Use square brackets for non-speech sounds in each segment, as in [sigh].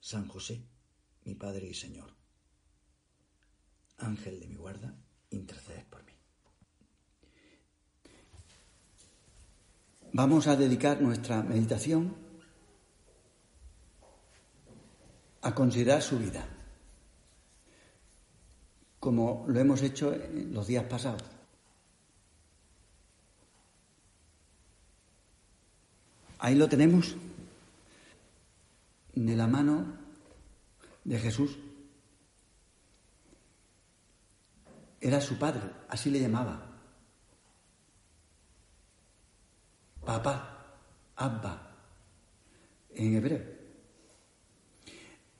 San José, mi Padre y Señor. Ángel de mi guarda, intercedes por mí. Vamos a dedicar nuestra meditación a considerar su vida, como lo hemos hecho en los días pasados. Ahí lo tenemos de la mano de Jesús. Era su padre, así le llamaba. Papá, Abba, en hebreo.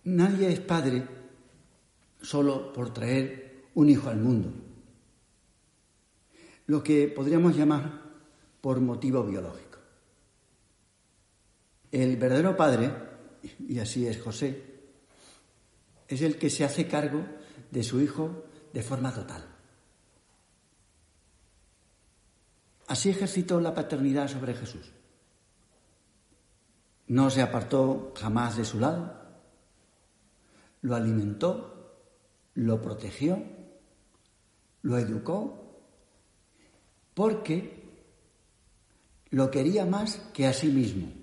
Nadie es padre solo por traer un hijo al mundo, lo que podríamos llamar por motivo biológico. El verdadero padre y así es José, es el que se hace cargo de su hijo de forma total. Así ejercitó la paternidad sobre Jesús. No se apartó jamás de su lado, lo alimentó, lo protegió, lo educó, porque lo quería más que a sí mismo.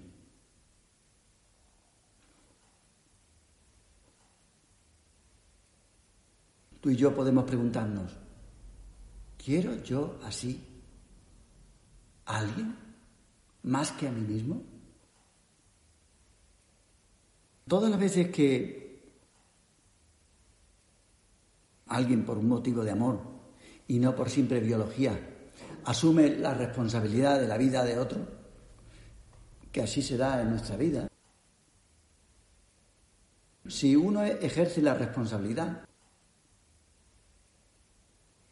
Tú y yo podemos preguntarnos, ¿quiero yo así a alguien más que a mí mismo? Todas las veces que alguien por un motivo de amor y no por simple biología asume la responsabilidad de la vida de otro, que así se da en nuestra vida, si uno ejerce la responsabilidad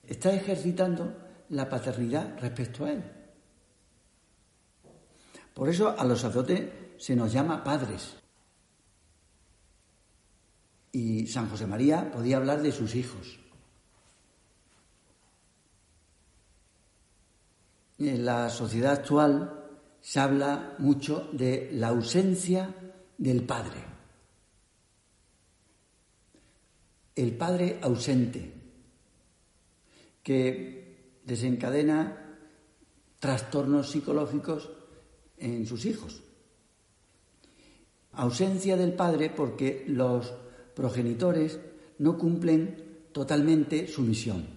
está ejercitando la paternidad respecto a él. Por eso a los sacerdotes se nos llama padres. Y San José María podía hablar de sus hijos. En la sociedad actual se habla mucho de la ausencia del padre. El padre ausente, que desencadena trastornos psicológicos en sus hijos. Ausencia del padre porque los progenitores no cumplen totalmente su misión.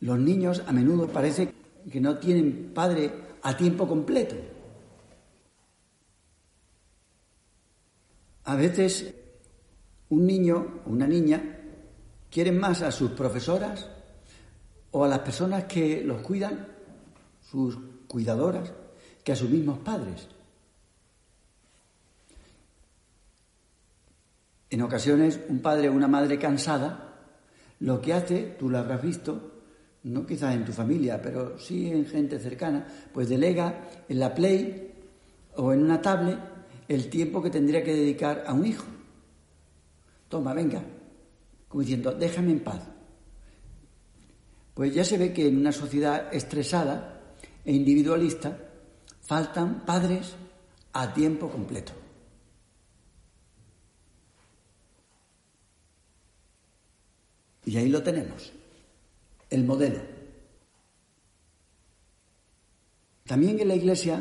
Los niños a menudo parece que no tienen padre a tiempo completo. A veces un niño o una niña quieren más a sus profesoras o a las personas que los cuidan, sus cuidadoras, que a sus mismos padres. En ocasiones, un padre o una madre cansada lo que hace, tú lo habrás visto, no quizás en tu familia, pero sí en gente cercana, pues delega en la Play o en una tablet el tiempo que tendría que dedicar a un hijo. Toma, venga, como diciendo, déjame en paz. Pues ya se ve que en una sociedad estresada e individualista faltan padres a tiempo completo. Y ahí lo tenemos, el modelo. También en la Iglesia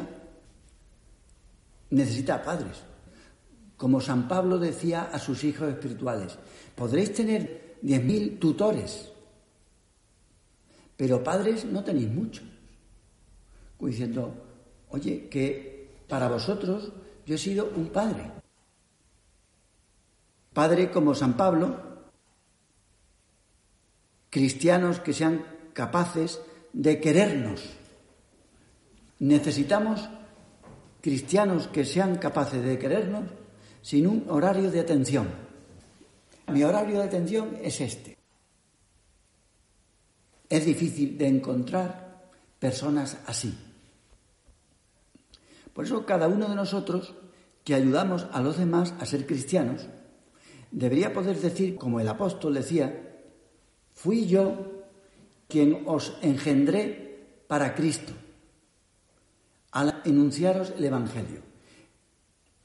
necesita padres. Como San Pablo decía a sus hijos espirituales, podréis tener diez mil tutores, pero padres no tenéis muchos. diciendo, oye, que para vosotros yo he sido un padre. Padre como San Pablo, cristianos que sean capaces de querernos. Necesitamos cristianos que sean capaces de querernos sin un horario de atención. Mi horario de atención es este. Es difícil de encontrar personas así. Por eso cada uno de nosotros que ayudamos a los demás a ser cristianos, debería poder decir, como el apóstol decía, fui yo quien os engendré para Cristo, al enunciaros el Evangelio.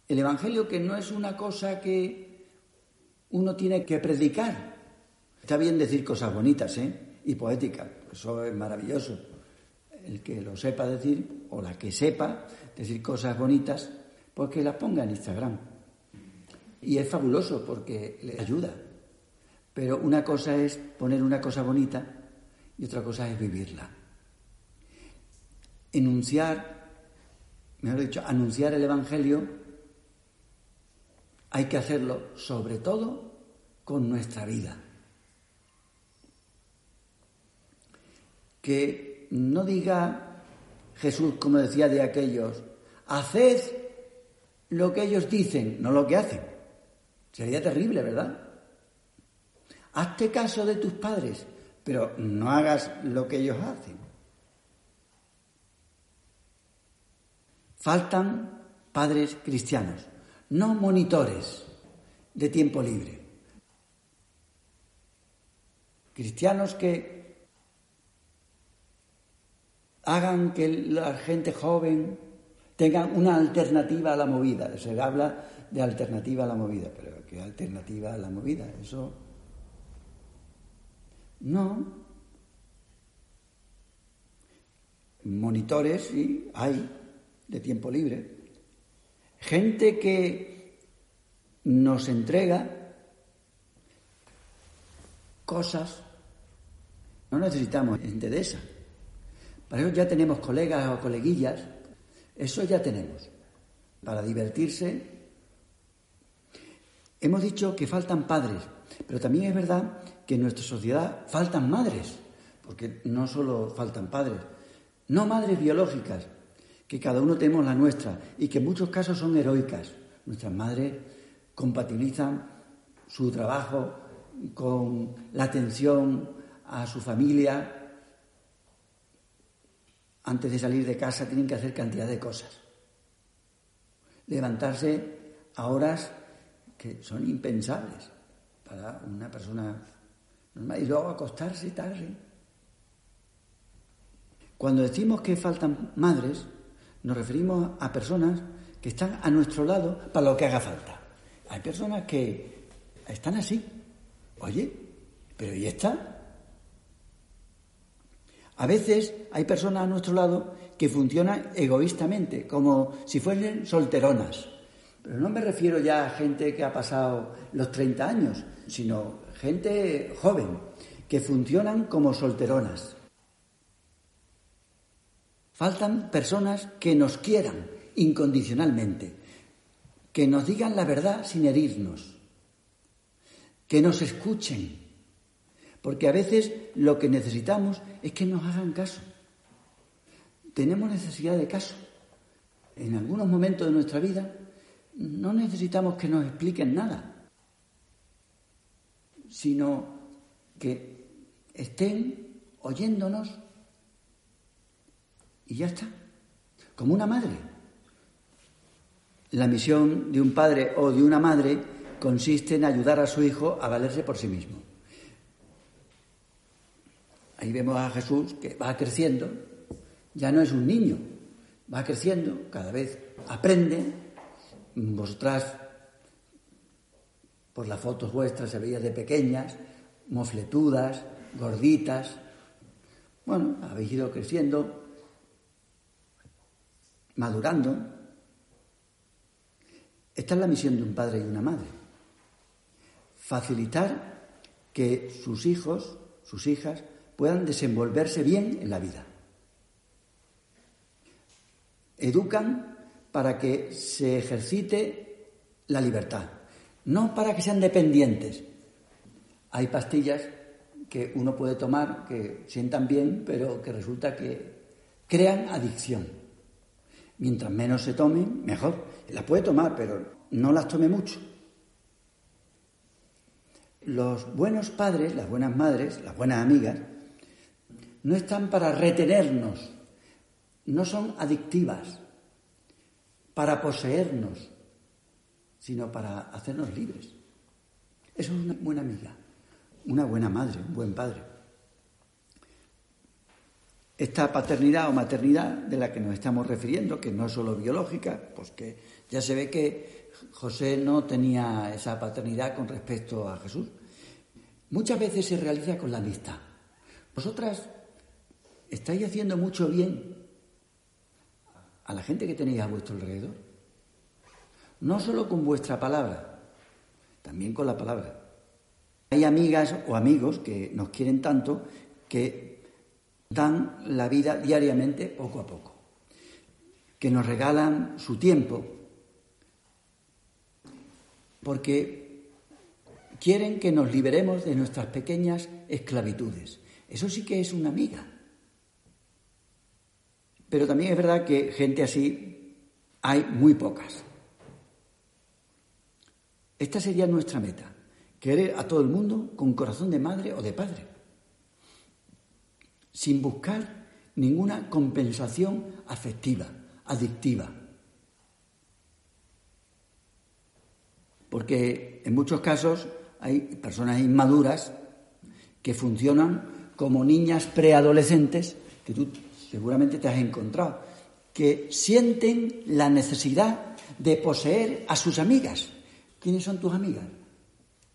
El Evangelio que no es una cosa que uno tiene que predicar. Está bien decir cosas bonitas ¿eh? y poéticas, eso es maravilloso. El que lo sepa decir, o la que sepa decir cosas bonitas, pues que las ponga en Instagram. Y es fabuloso porque le ayuda. Pero una cosa es poner una cosa bonita y otra cosa es vivirla. Enunciar, mejor dicho, anunciar el Evangelio, hay que hacerlo sobre todo con nuestra vida. Que no diga Jesús, como decía de aquellos, haced lo que ellos dicen, no lo que hacen. Sería terrible, ¿verdad? Hazte caso de tus padres, pero no hagas lo que ellos hacen. Faltan padres cristianos, no monitores de tiempo libre. Cristianos que hagan que la gente joven tengan una alternativa a la movida. Se habla de alternativa a la movida, pero ¿qué alternativa a la movida? Eso no. Monitores, sí, hay, de tiempo libre. Gente que nos entrega cosas. No necesitamos gente de esa. Para eso ya tenemos colegas o coleguillas eso ya tenemos. Para divertirse. Hemos dicho que faltan padres, pero también es verdad que en nuestra sociedad faltan madres, porque no solo faltan padres, no madres biológicas, que cada uno tenemos la nuestra y que en muchos casos son heroicas. Nuestras madres compatibilizan su trabajo con la atención a su familia, antes de salir de casa tienen que hacer cantidad de cosas. Levantarse a horas que son impensables para una persona normal y luego acostarse tarde. Cuando decimos que faltan madres, nos referimos a personas que están a nuestro lado para lo que haga falta. Hay personas que están así. Oye, pero ¿y esta? A veces hay personas a nuestro lado que funcionan egoístamente, como si fuesen solteronas. Pero no me refiero ya a gente que ha pasado los 30 años, sino gente joven, que funcionan como solteronas. Faltan personas que nos quieran incondicionalmente, que nos digan la verdad sin herirnos, que nos escuchen porque a veces lo que necesitamos es que nos hagan caso. Tenemos necesidad de caso. En algunos momentos de nuestra vida no necesitamos que nos expliquen nada, sino que estén oyéndonos y ya está, como una madre. La misión de un padre o de una madre consiste en ayudar a su hijo a valerse por sí mismo. Ahí vemos a Jesús que va creciendo, ya no es un niño, va creciendo, cada vez aprende. Vosotras, por las fotos vuestras, se veía de pequeñas, mofletudas, gorditas. Bueno, habéis ido creciendo, madurando. Esta es la misión de un padre y una madre. Facilitar que sus hijos, sus hijas, puedan desenvolverse bien en la vida. Educan para que se ejercite la libertad, no para que sean dependientes. Hay pastillas que uno puede tomar que sientan bien, pero que resulta que crean adicción. Mientras menos se tomen, mejor. Las puede tomar, pero no las tome mucho. Los buenos padres, las buenas madres, las buenas amigas, no están para retenernos, no son adictivas, para poseernos, sino para hacernos libres. Eso es una buena amiga, una buena madre, un buen padre. Esta paternidad o maternidad de la que nos estamos refiriendo, que no es solo biológica, pues que ya se ve que José no tenía esa paternidad con respecto a Jesús. Muchas veces se realiza con la amistad. Vosotras estáis haciendo mucho bien a la gente que tenéis a vuestro alrededor. No solo con vuestra palabra, también con la palabra. Hay amigas o amigos que nos quieren tanto que dan la vida diariamente poco a poco, que nos regalan su tiempo, porque quieren que nos liberemos de nuestras pequeñas esclavitudes. Eso sí que es una amiga. Pero también es verdad que gente así hay muy pocas. Esta sería nuestra meta, querer a todo el mundo con corazón de madre o de padre, sin buscar ninguna compensación afectiva, adictiva. Porque en muchos casos hay personas inmaduras que funcionan como niñas preadolescentes que tú seguramente te has encontrado, que sienten la necesidad de poseer a sus amigas ¿Quiénes son tus amigas?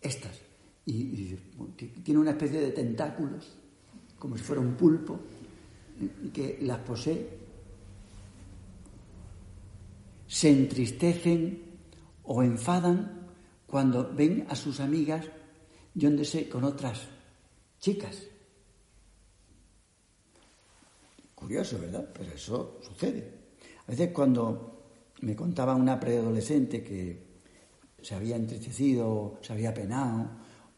Estas. Y, tiene una especie de tentáculos, como si fuera un pulpo, que las posee. Se entristecen o enfadan cuando ven a sus amigas yéndose con otras chicas. Curioso, ¿verdad? Pero eso sucede. A veces cuando me contaba una preadolescente que se había entristecido, se había penado,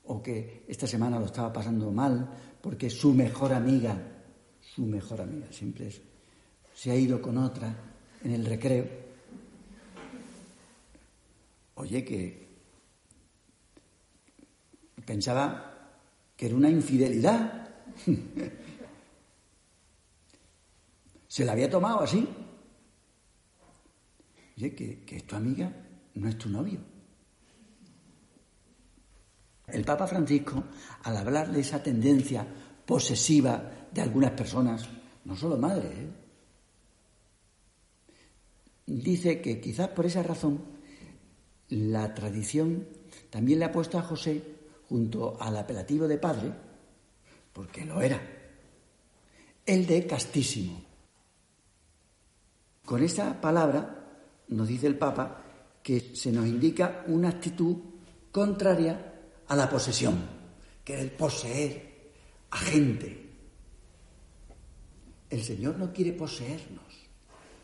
o que esta semana lo estaba pasando mal, porque su mejor amiga, su mejor amiga, siempre es, se ha ido con otra en el recreo. Oye, que pensaba que era una infidelidad. [laughs] se la había tomado así. Oye, que, que es tu amiga, no es tu novio. El Papa Francisco, al hablar de esa tendencia posesiva de algunas personas, no solo madres, ¿eh? dice que quizás por esa razón la tradición también le ha puesto a José junto al apelativo de padre, porque lo era, el de castísimo. Con esta palabra nos dice el Papa que se nos indica una actitud contraria a la posesión, que era el poseer a gente. El Señor no quiere poseernos.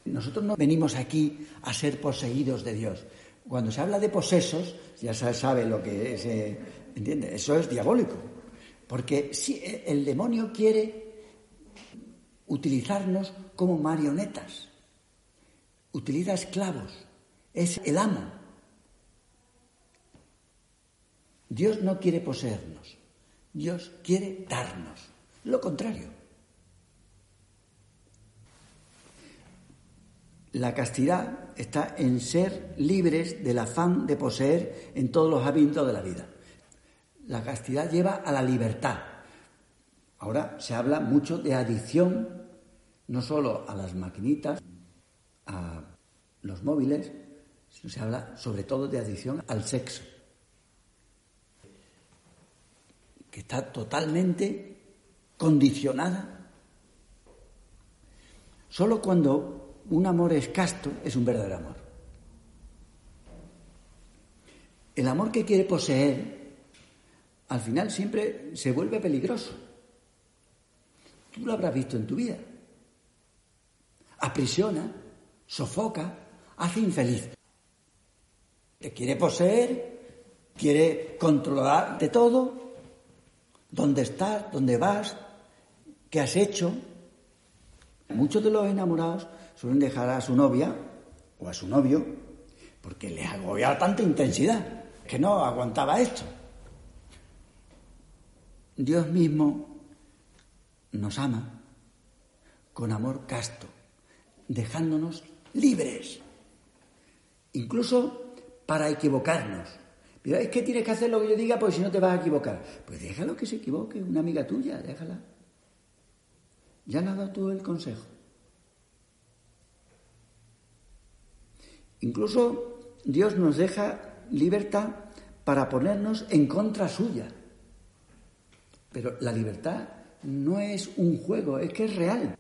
Nosotros no venimos aquí a ser poseídos de Dios. Cuando se habla de posesos, ya se sabe lo que es, eh, ¿entiende? Eso es diabólico. Porque si eh, el demonio quiere utilizarnos como marionetas, utiliza esclavos, es el amo. Dios no quiere poseernos, Dios quiere darnos. Lo contrario. La castidad está en ser libres del afán de poseer en todos los hábitos de la vida. La castidad lleva a la libertad. Ahora se habla mucho de adicción, no solo a las maquinitas, a los móviles, sino se habla sobre todo de adicción al sexo. Está totalmente condicionada. Solo cuando un amor es casto es un verdadero amor. El amor que quiere poseer, al final siempre se vuelve peligroso. Tú lo habrás visto en tu vida. Aprisiona, sofoca, hace infeliz. Te quiere poseer, quiere controlar de todo dónde estás, dónde vas, qué has hecho. Muchos de los enamorados suelen dejar a su novia o a su novio porque les agobiaba tanta intensidad que no aguantaba esto. Dios mismo nos ama con amor casto, dejándonos libres, incluso para equivocarnos. Es que tienes que hacer lo que yo diga porque si no te vas a equivocar. Pues déjalo que se equivoque, una amiga tuya, déjala. Ya le has dado tú el consejo. Incluso Dios nos deja libertad para ponernos en contra suya. Pero la libertad no es un juego, es que es real.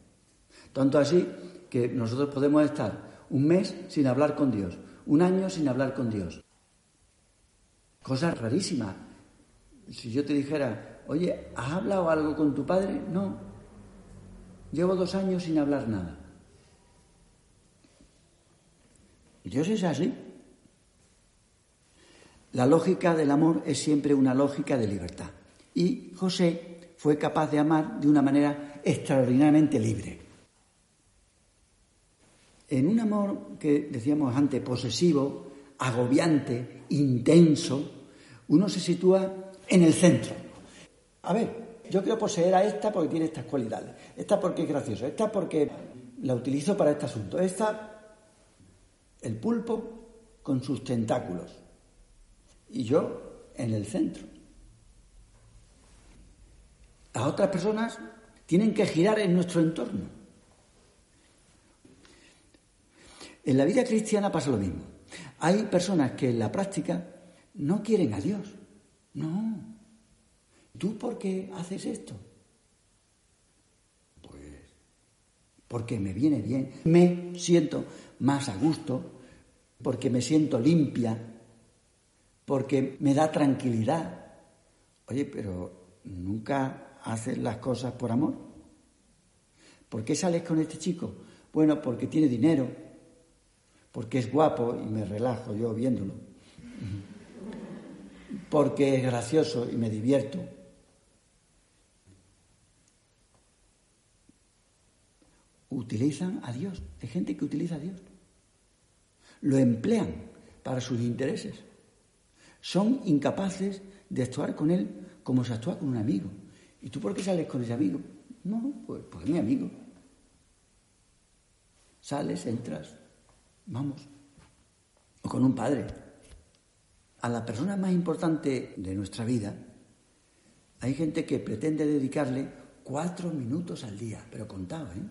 Tanto así que nosotros podemos estar un mes sin hablar con Dios, un año sin hablar con Dios. Cosa rarísima. Si yo te dijera, oye, ¿has hablado algo con tu padre? No. Llevo dos años sin hablar nada. Dios es así. La lógica del amor es siempre una lógica de libertad. Y José fue capaz de amar de una manera extraordinariamente libre. En un amor que decíamos antes, posesivo, agobiante, intenso, uno se sitúa en el centro. A ver, yo quiero poseer a esta porque tiene estas cualidades, esta porque es graciosa, esta porque la utilizo para este asunto, esta, el pulpo con sus tentáculos y yo en el centro. Las otras personas tienen que girar en nuestro entorno. En la vida cristiana pasa lo mismo. Hay personas que en la práctica no quieren a Dios. No. ¿Tú por qué haces esto? Pues porque me viene bien, me siento más a gusto, porque me siento limpia, porque me da tranquilidad. Oye, pero nunca haces las cosas por amor. ¿Por qué sales con este chico? Bueno, porque tiene dinero, porque es guapo y me relajo yo viéndolo, porque es gracioso y me divierto. Utilizan a Dios, hay gente que utiliza a Dios, lo emplean para sus intereses son incapaces de actuar con él como se actúa con un amigo. ¿Y tú por qué sales con ese amigo? No, pues porque es mi amigo. Sales, entras, vamos. O con un padre. A la persona más importante de nuestra vida, hay gente que pretende dedicarle cuatro minutos al día, pero contado, ¿eh?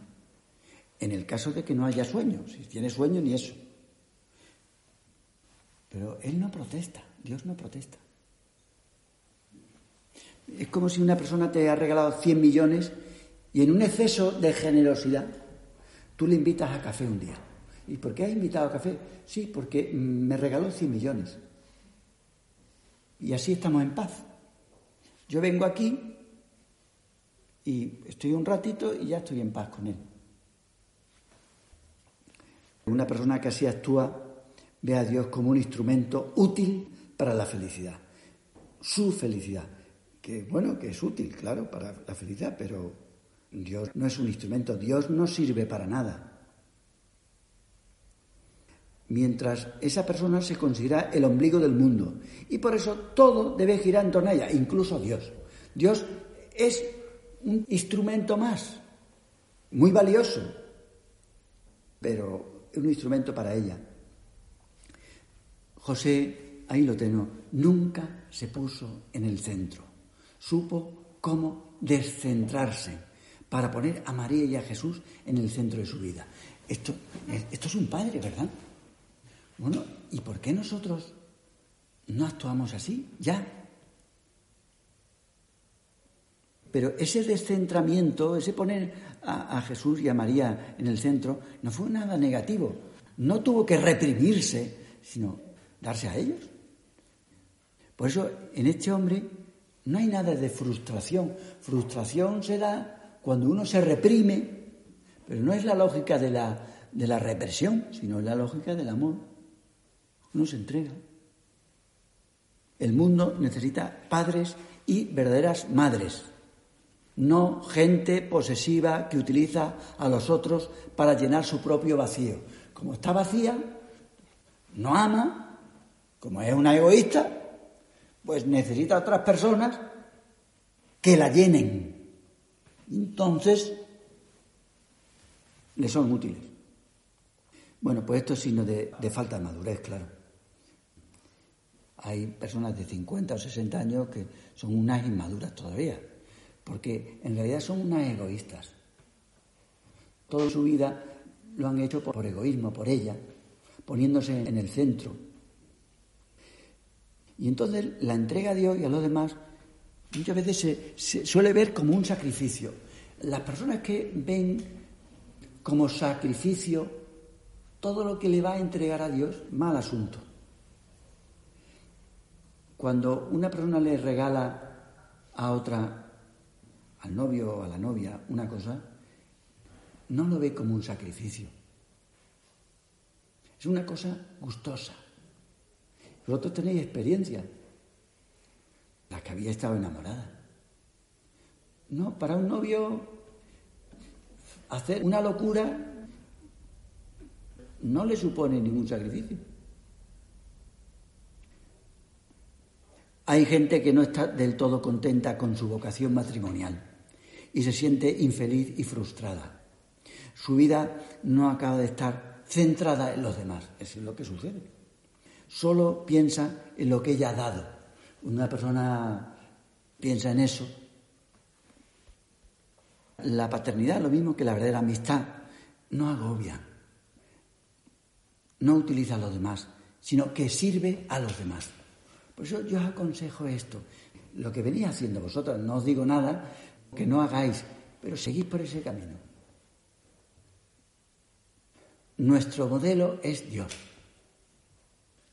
En el caso de que no haya sueño, si tiene sueño ni eso. Pero él no protesta. Dios no protesta. Es como si una persona te ha regalado 100 millones y en un exceso de generosidad tú le invitas a café un día. ¿Y por qué has invitado a café? Sí, porque me regaló 100 millones. Y así estamos en paz. Yo vengo aquí y estoy un ratito y ya estoy en paz con él. Una persona que así actúa ve a Dios como un instrumento útil para la felicidad. Su felicidad. Que bueno, que es útil, claro, para la felicidad, pero Dios no es un instrumento, Dios no sirve para nada. Mientras esa persona se considera el ombligo del mundo. Y por eso todo debe girar en torno a ella, incluso Dios. Dios es un instrumento más, muy valioso, pero un instrumento para ella. José ahí lo tengo, nunca se puso en el centro. Supo cómo descentrarse para poner a María y a Jesús en el centro de su vida. Esto, esto es un padre, ¿verdad? Bueno, ¿y por qué nosotros no actuamos así? Ya. Pero ese descentramiento, ese poner a, Jesús y a María en el centro, no fue nada negativo. No tuvo que reprimirse, sino darse a ellos. Por eso en este hombre no hay nada de frustración. Frustración se da cuando uno se reprime, pero no es la lógica de la, de la represión, sino la lógica del amor. Uno se entrega. El mundo necesita padres y verdaderas madres. no gente posesiva que utiliza a los otros para llenar su propio vacío. Como está vacía, no ama, como es una egoísta, pues necesita a otras personas que la llenen. Entonces, le son útiles. Bueno, pues esto es signo de, de falta de madurez, claro. Hay personas de 50 o 60 años que son unas inmaduras todavía, porque en realidad son unas egoístas. Toda su vida lo han hecho por, egoísmo, por ella, poniéndose en el centro. Y entonces la entrega a Dios y a los demás muchas veces se, se suele ver como un sacrificio. Las personas que ven como sacrificio todo lo que le va a entregar a Dios, mal asunto. Cuando una persona le regala a otra, al novio o a la novia, una cosa, no lo ve como un sacrificio. Es una cosa gustosa. Vosotros tenéis experiencia, la que había estado enamorada. No, para un novio hacer una locura no le supone ningún sacrificio. Hay gente que no está del todo contenta con su vocación matrimonial y se siente infeliz y frustrada. Su vida no acaba de estar centrada en los demás. Eso es lo que sucede. Solo piensa en lo que ella ha dado. Una persona piensa en eso. La paternidad, lo mismo que la verdadera amistad, no agobia, no utiliza a los demás, sino que sirve a los demás. Por eso yo os aconsejo esto. Lo que venís haciendo vosotros, no os digo nada que no hagáis, pero seguid por ese camino. Nuestro modelo es Dios,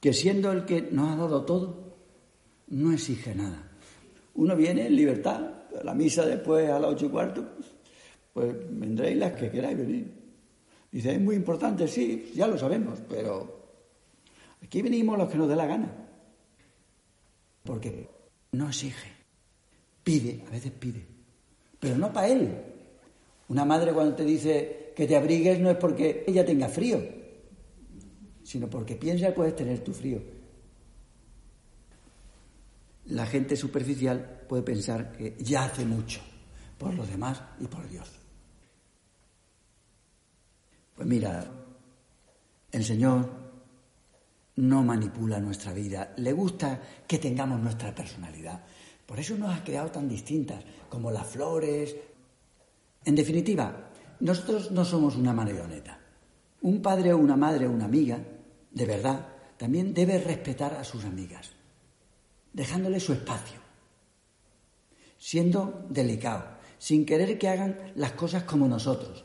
que siendo el que nos ha dado todo, no exige nada. Uno viene en libertad, la misa después a las ocho y cuarto, pues vendréis las que queráis venir. Dice, es muy importante, sí, ya lo sabemos, pero aquí venimos los que nos dé la gana porque no exige, pide, a veces pide, pero no para él. Una madre cuando te dice que te abrigues no es porque ella tenga frío, sino porque piensa que puedes tener tu frío. La gente superficial puede pensar que ya hace mucho por los demás y por Dios. Pues mira, el Señor no manipula nuestra vida, le gusta que tengamos nuestra personalidad. Por eso nos ha creado tan distintas, como las flores. En definitiva, nosotros no somos una marioneta. Un padre o una madre o una amiga, de verdad, también debe respetar a sus amigas, dejándole su espacio, siendo delicado, sin querer que hagan las cosas como nosotros.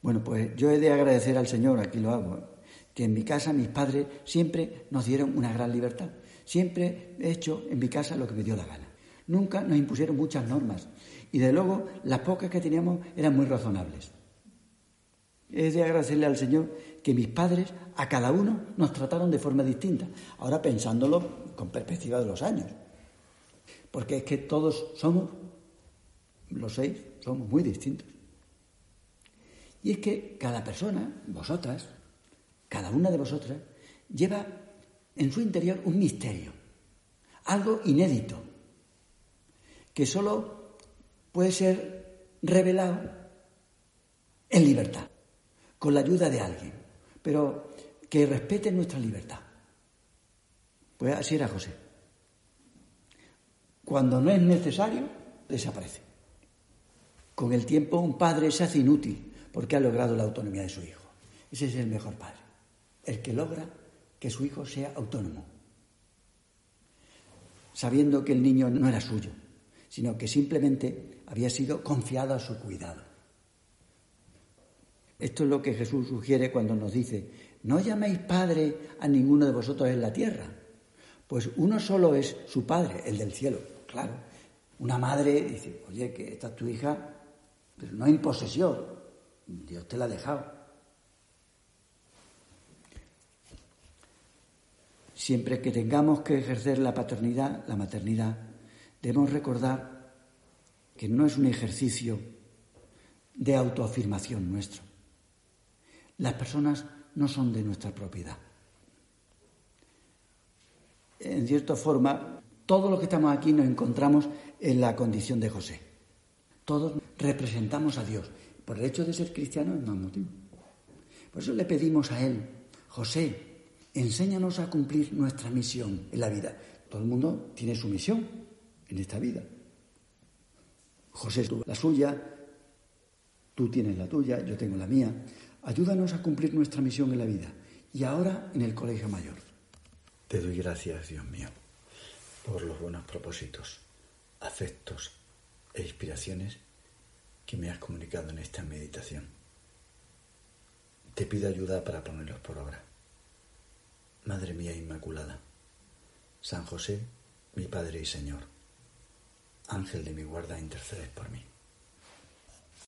Bueno, pues yo he de agradecer al Señor, aquí lo hago, que en mi casa mis padres siempre nos dieron una gran libertad. Siempre he hecho en mi casa lo que me dio la gana. Nunca nos impusieron muchas normas y de luego las pocas que teníamos eran muy razonables. He de agradecerle al Señor que mis padres a cada uno nos trataron de forma distinta, ahora pensándolo con perspectiva de los años. Porque es que todos somos, los seis, somos muy distintos. Y es que cada persona, vosotras, cada una de vosotras, lleva en su interior un misterio, algo inédito, que solo puede ser revelado en libertad, con la ayuda de alguien, pero que respete nuestra libertad. Pues así era José. Cuando no es necesario, desaparece. Con el tiempo un padre se hace inútil porque ha logrado la autonomía de su hijo. Ese es el mejor padre el que logra que su hijo sea autónomo, sabiendo que el niño no era suyo, sino que simplemente había sido confiado a su cuidado. Esto es lo que Jesús sugiere cuando nos dice, no llaméis padre a ninguno de vosotros en la tierra, pues uno solo es su padre, el del cielo. Claro, una madre dice, oye, que esta es tu hija, pero no en posesión, Dios te la ha dejado. Siempre que tengamos que ejercer la paternidad, la maternidad, debemos recordar que no es un ejercicio de autoafirmación nuestro. Las personas no son de nuestra propiedad. En cierta forma, todos los que estamos aquí nos encontramos en la condición de José. Todos representamos a Dios. Por el hecho de ser cristianos es más motivo. Por eso le pedimos a Él, José, enséñanos a cumplir nuestra misión en la vida. Todo el mundo tiene su misión en esta vida. José tuvo la suya, tú tienes la tuya, yo tengo la mía. Ayúdanos a cumplir nuestra misión en la vida y ahora en el colegio mayor. Te doy gracias, Dios mío, por los buenos propósitos, afectos e inspiraciones que me has comunicado en esta meditación. Te pido ayuda para ponerlos por obra. Madre mía Inmaculada, San José, mi Padre y Señor, Ángel de mi guarda, intercedes por mí.